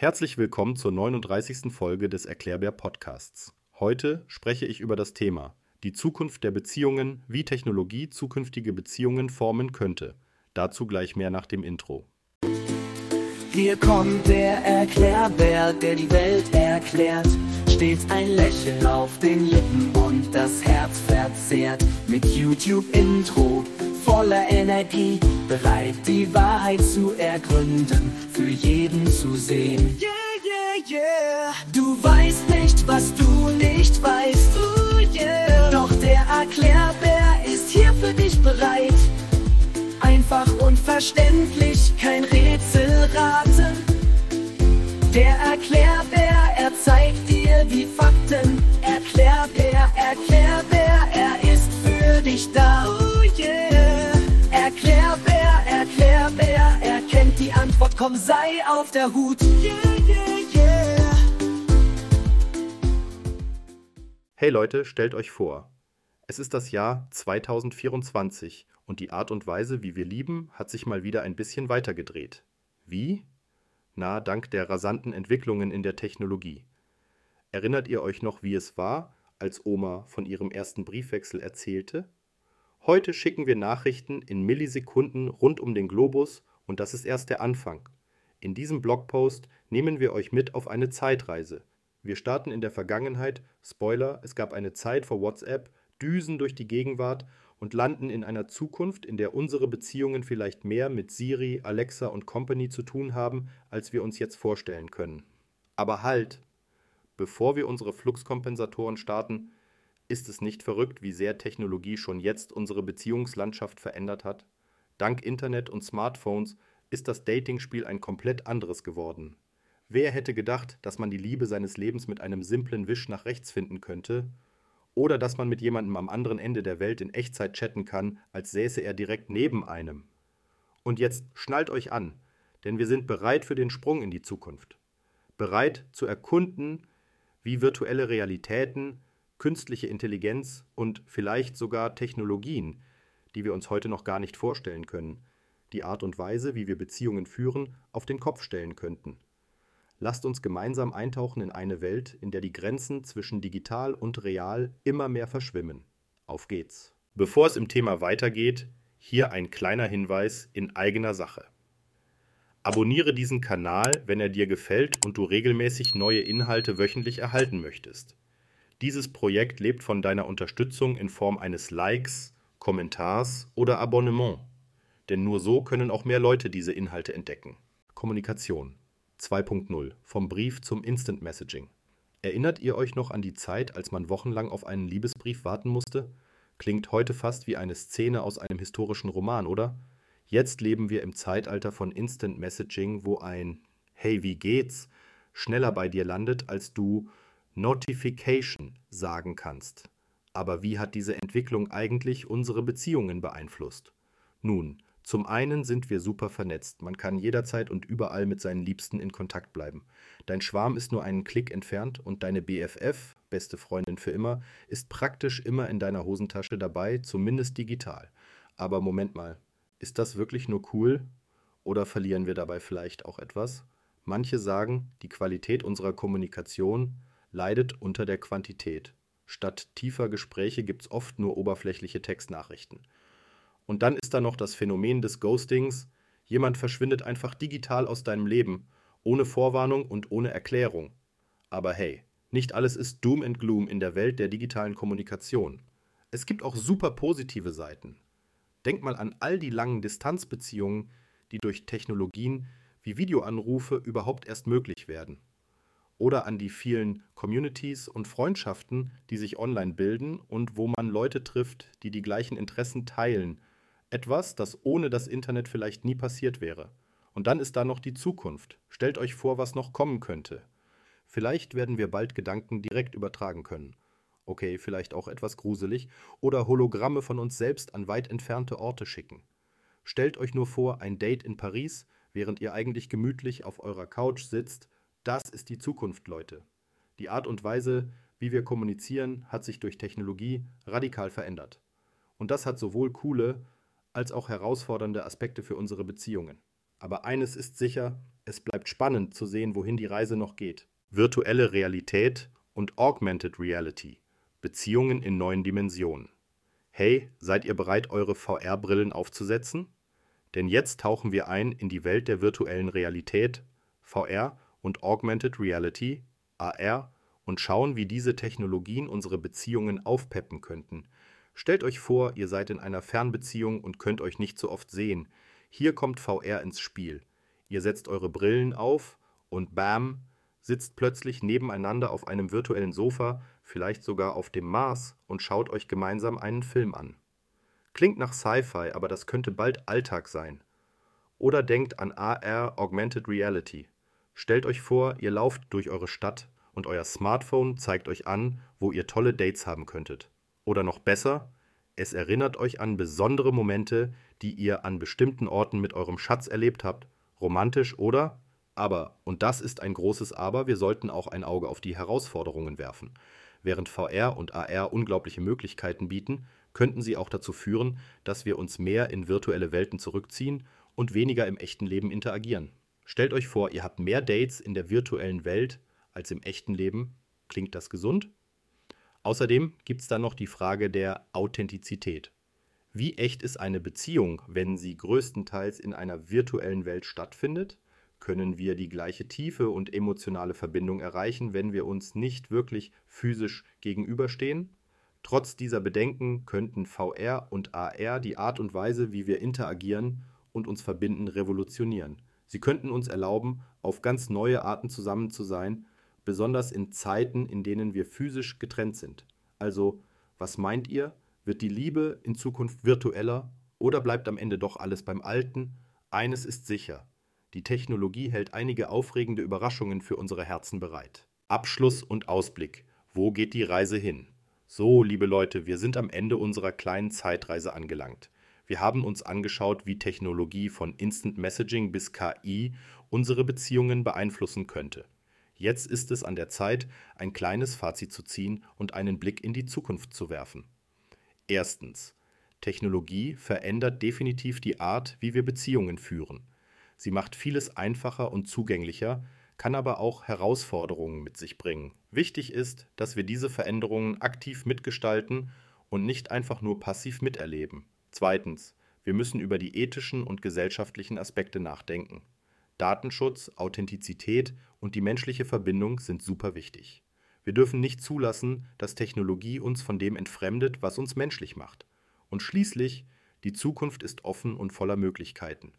Herzlich willkommen zur 39. Folge des Erklärbär Podcasts. Heute spreche ich über das Thema die Zukunft der Beziehungen, wie Technologie zukünftige Beziehungen formen könnte. Dazu gleich mehr nach dem Intro. Hier kommt der Erklärbär, der die Welt erklärt. Stets ein Lächeln auf den Lippen und das Herz verzehrt. Mit YouTube-Intro voller Energie, bereit die Wahrheit zu ergründen, für jeden zu sehen. Yeah, yeah, yeah. Du weißt nicht, was du nicht weißt. Ooh, yeah. Doch der Erklärbär ist hier für dich bereit. Einfach und verständlich, kein Rätselraten. Der Erklärbär, auf der Hut. Yeah, yeah, yeah. Hey Leute, stellt euch vor. Es ist das Jahr 2024 und die Art und Weise, wie wir lieben, hat sich mal wieder ein bisschen weitergedreht. Wie? Na, dank der rasanten Entwicklungen in der Technologie. Erinnert ihr euch noch, wie es war, als Oma von ihrem ersten Briefwechsel erzählte? Heute schicken wir Nachrichten in Millisekunden rund um den Globus und das ist erst der Anfang. In diesem Blogpost nehmen wir euch mit auf eine Zeitreise. Wir starten in der Vergangenheit, Spoiler, es gab eine Zeit vor WhatsApp, düsen durch die Gegenwart und landen in einer Zukunft, in der unsere Beziehungen vielleicht mehr mit Siri, Alexa und Company zu tun haben, als wir uns jetzt vorstellen können. Aber halt! Bevor wir unsere Fluxkompensatoren starten, ist es nicht verrückt, wie sehr Technologie schon jetzt unsere Beziehungslandschaft verändert hat? Dank Internet und Smartphones ist das Datingspiel ein komplett anderes geworden. Wer hätte gedacht, dass man die Liebe seines Lebens mit einem simplen Wisch nach rechts finden könnte? Oder dass man mit jemandem am anderen Ende der Welt in Echtzeit chatten kann, als säße er direkt neben einem? Und jetzt schnallt euch an, denn wir sind bereit für den Sprung in die Zukunft. Bereit zu erkunden, wie virtuelle Realitäten, künstliche Intelligenz und vielleicht sogar Technologien, die wir uns heute noch gar nicht vorstellen können, die Art und Weise, wie wir Beziehungen führen, auf den Kopf stellen könnten. Lasst uns gemeinsam eintauchen in eine Welt, in der die Grenzen zwischen digital und real immer mehr verschwimmen. Auf geht's. Bevor es im Thema weitergeht, hier ein kleiner Hinweis in eigener Sache. Abonniere diesen Kanal, wenn er dir gefällt und du regelmäßig neue Inhalte wöchentlich erhalten möchtest. Dieses Projekt lebt von deiner Unterstützung in Form eines Likes, Kommentars oder Abonnement. Denn nur so können auch mehr Leute diese Inhalte entdecken. Kommunikation 2.0 Vom Brief zum Instant Messaging. Erinnert ihr euch noch an die Zeit, als man wochenlang auf einen Liebesbrief warten musste? Klingt heute fast wie eine Szene aus einem historischen Roman, oder? Jetzt leben wir im Zeitalter von Instant Messaging, wo ein Hey, wie geht's schneller bei dir landet, als du Notification sagen kannst. Aber wie hat diese Entwicklung eigentlich unsere Beziehungen beeinflusst? Nun, zum einen sind wir super vernetzt. Man kann jederzeit und überall mit seinen Liebsten in Kontakt bleiben. Dein Schwarm ist nur einen Klick entfernt und deine BFF, beste Freundin für immer, ist praktisch immer in deiner Hosentasche dabei, zumindest digital. Aber Moment mal, ist das wirklich nur cool? Oder verlieren wir dabei vielleicht auch etwas? Manche sagen, die Qualität unserer Kommunikation leidet unter der Quantität. Statt tiefer Gespräche gibt es oft nur oberflächliche Textnachrichten. Und dann ist da noch das Phänomen des Ghostings. Jemand verschwindet einfach digital aus deinem Leben, ohne Vorwarnung und ohne Erklärung. Aber hey, nicht alles ist Doom and Gloom in der Welt der digitalen Kommunikation. Es gibt auch super positive Seiten. Denk mal an all die langen Distanzbeziehungen, die durch Technologien wie Videoanrufe überhaupt erst möglich werden oder an die vielen Communities und Freundschaften, die sich online bilden und wo man Leute trifft, die die gleichen Interessen teilen. Etwas, das ohne das Internet vielleicht nie passiert wäre. Und dann ist da noch die Zukunft. Stellt euch vor, was noch kommen könnte. Vielleicht werden wir bald Gedanken direkt übertragen können. Okay, vielleicht auch etwas gruselig. Oder Hologramme von uns selbst an weit entfernte Orte schicken. Stellt euch nur vor, ein Date in Paris, während ihr eigentlich gemütlich auf eurer Couch sitzt das ist die Zukunft, Leute. Die Art und Weise, wie wir kommunizieren, hat sich durch Technologie radikal verändert. Und das hat sowohl coole als auch herausfordernde Aspekte für unsere Beziehungen. Aber eines ist sicher, Es bleibt spannend zu sehen, wohin die Reise noch geht. Virtuelle Realität und Augmented Reality. Beziehungen in neuen Dimensionen. Hey, seid ihr bereit, eure VR-Brillen aufzusetzen? Denn jetzt tauchen wir ein in die Welt der virtuellen Realität, VR und Augmented Reality, AR, und schauen, wie diese Technologien unsere Beziehungen aufpeppen könnten. Stellt euch vor, ihr seid in einer Fernbeziehung und könnt euch nicht so oft sehen. Hier kommt VR ins Spiel. Ihr setzt eure Brillen auf und bam, sitzt plötzlich nebeneinander auf einem virtuellen Sofa, vielleicht sogar auf dem Mars und schaut euch gemeinsam einen Film an. Klingt nach Sci-Fi, aber das könnte bald Alltag sein. Oder denkt an AR Augmented Reality. Stellt euch vor, ihr lauft durch eure Stadt und euer Smartphone zeigt euch an, wo ihr tolle Dates haben könntet. Oder noch besser, es erinnert euch an besondere Momente, die ihr an bestimmten Orten mit eurem Schatz erlebt habt, romantisch oder aber, und das ist ein großes Aber, wir sollten auch ein Auge auf die Herausforderungen werfen. Während VR und AR unglaubliche Möglichkeiten bieten, könnten sie auch dazu führen, dass wir uns mehr in virtuelle Welten zurückziehen und weniger im echten Leben interagieren. Stellt euch vor, ihr habt mehr Dates in der virtuellen Welt als im echten Leben. Klingt das gesund? Außerdem gibt es dann noch die Frage der Authentizität. Wie echt ist eine Beziehung, wenn sie größtenteils in einer virtuellen Welt stattfindet? Können wir die gleiche Tiefe und emotionale Verbindung erreichen, wenn wir uns nicht wirklich physisch gegenüberstehen? Trotz dieser Bedenken könnten VR und AR die Art und Weise, wie wir interagieren und uns verbinden, revolutionieren. Sie könnten uns erlauben, auf ganz neue Arten zusammen zu sein, besonders in Zeiten, in denen wir physisch getrennt sind. Also, was meint ihr? Wird die Liebe in Zukunft virtueller oder bleibt am Ende doch alles beim Alten? Eines ist sicher. Die Technologie hält einige aufregende Überraschungen für unsere Herzen bereit. Abschluss und Ausblick. Wo geht die Reise hin? So, liebe Leute, wir sind am Ende unserer kleinen Zeitreise angelangt. Wir haben uns angeschaut, wie Technologie von Instant Messaging bis KI unsere Beziehungen beeinflussen könnte. Jetzt ist es an der Zeit, ein kleines Fazit zu ziehen und einen Blick in die Zukunft zu werfen. Erstens. Technologie verändert definitiv die Art, wie wir Beziehungen führen. Sie macht vieles einfacher und zugänglicher, kann aber auch Herausforderungen mit sich bringen. Wichtig ist, dass wir diese Veränderungen aktiv mitgestalten und nicht einfach nur passiv miterleben. Zweitens. Wir müssen über die ethischen und gesellschaftlichen Aspekte nachdenken. Datenschutz, Authentizität und die menschliche Verbindung sind super wichtig. Wir dürfen nicht zulassen, dass Technologie uns von dem entfremdet, was uns menschlich macht. Und schließlich, die Zukunft ist offen und voller Möglichkeiten.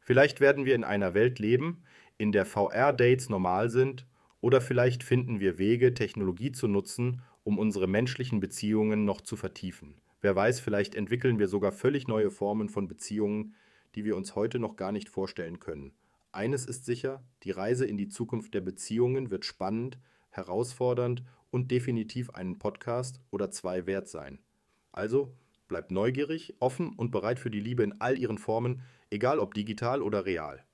Vielleicht werden wir in einer Welt leben, in der VR-Dates normal sind, oder vielleicht finden wir Wege, Technologie zu nutzen, um unsere menschlichen Beziehungen noch zu vertiefen. Wer weiß, vielleicht entwickeln wir sogar völlig neue Formen von Beziehungen, die wir uns heute noch gar nicht vorstellen können. Eines ist sicher, die Reise in die Zukunft der Beziehungen wird spannend, herausfordernd und definitiv einen Podcast oder zwei wert sein. Also bleibt neugierig, offen und bereit für die Liebe in all ihren Formen, egal ob digital oder real.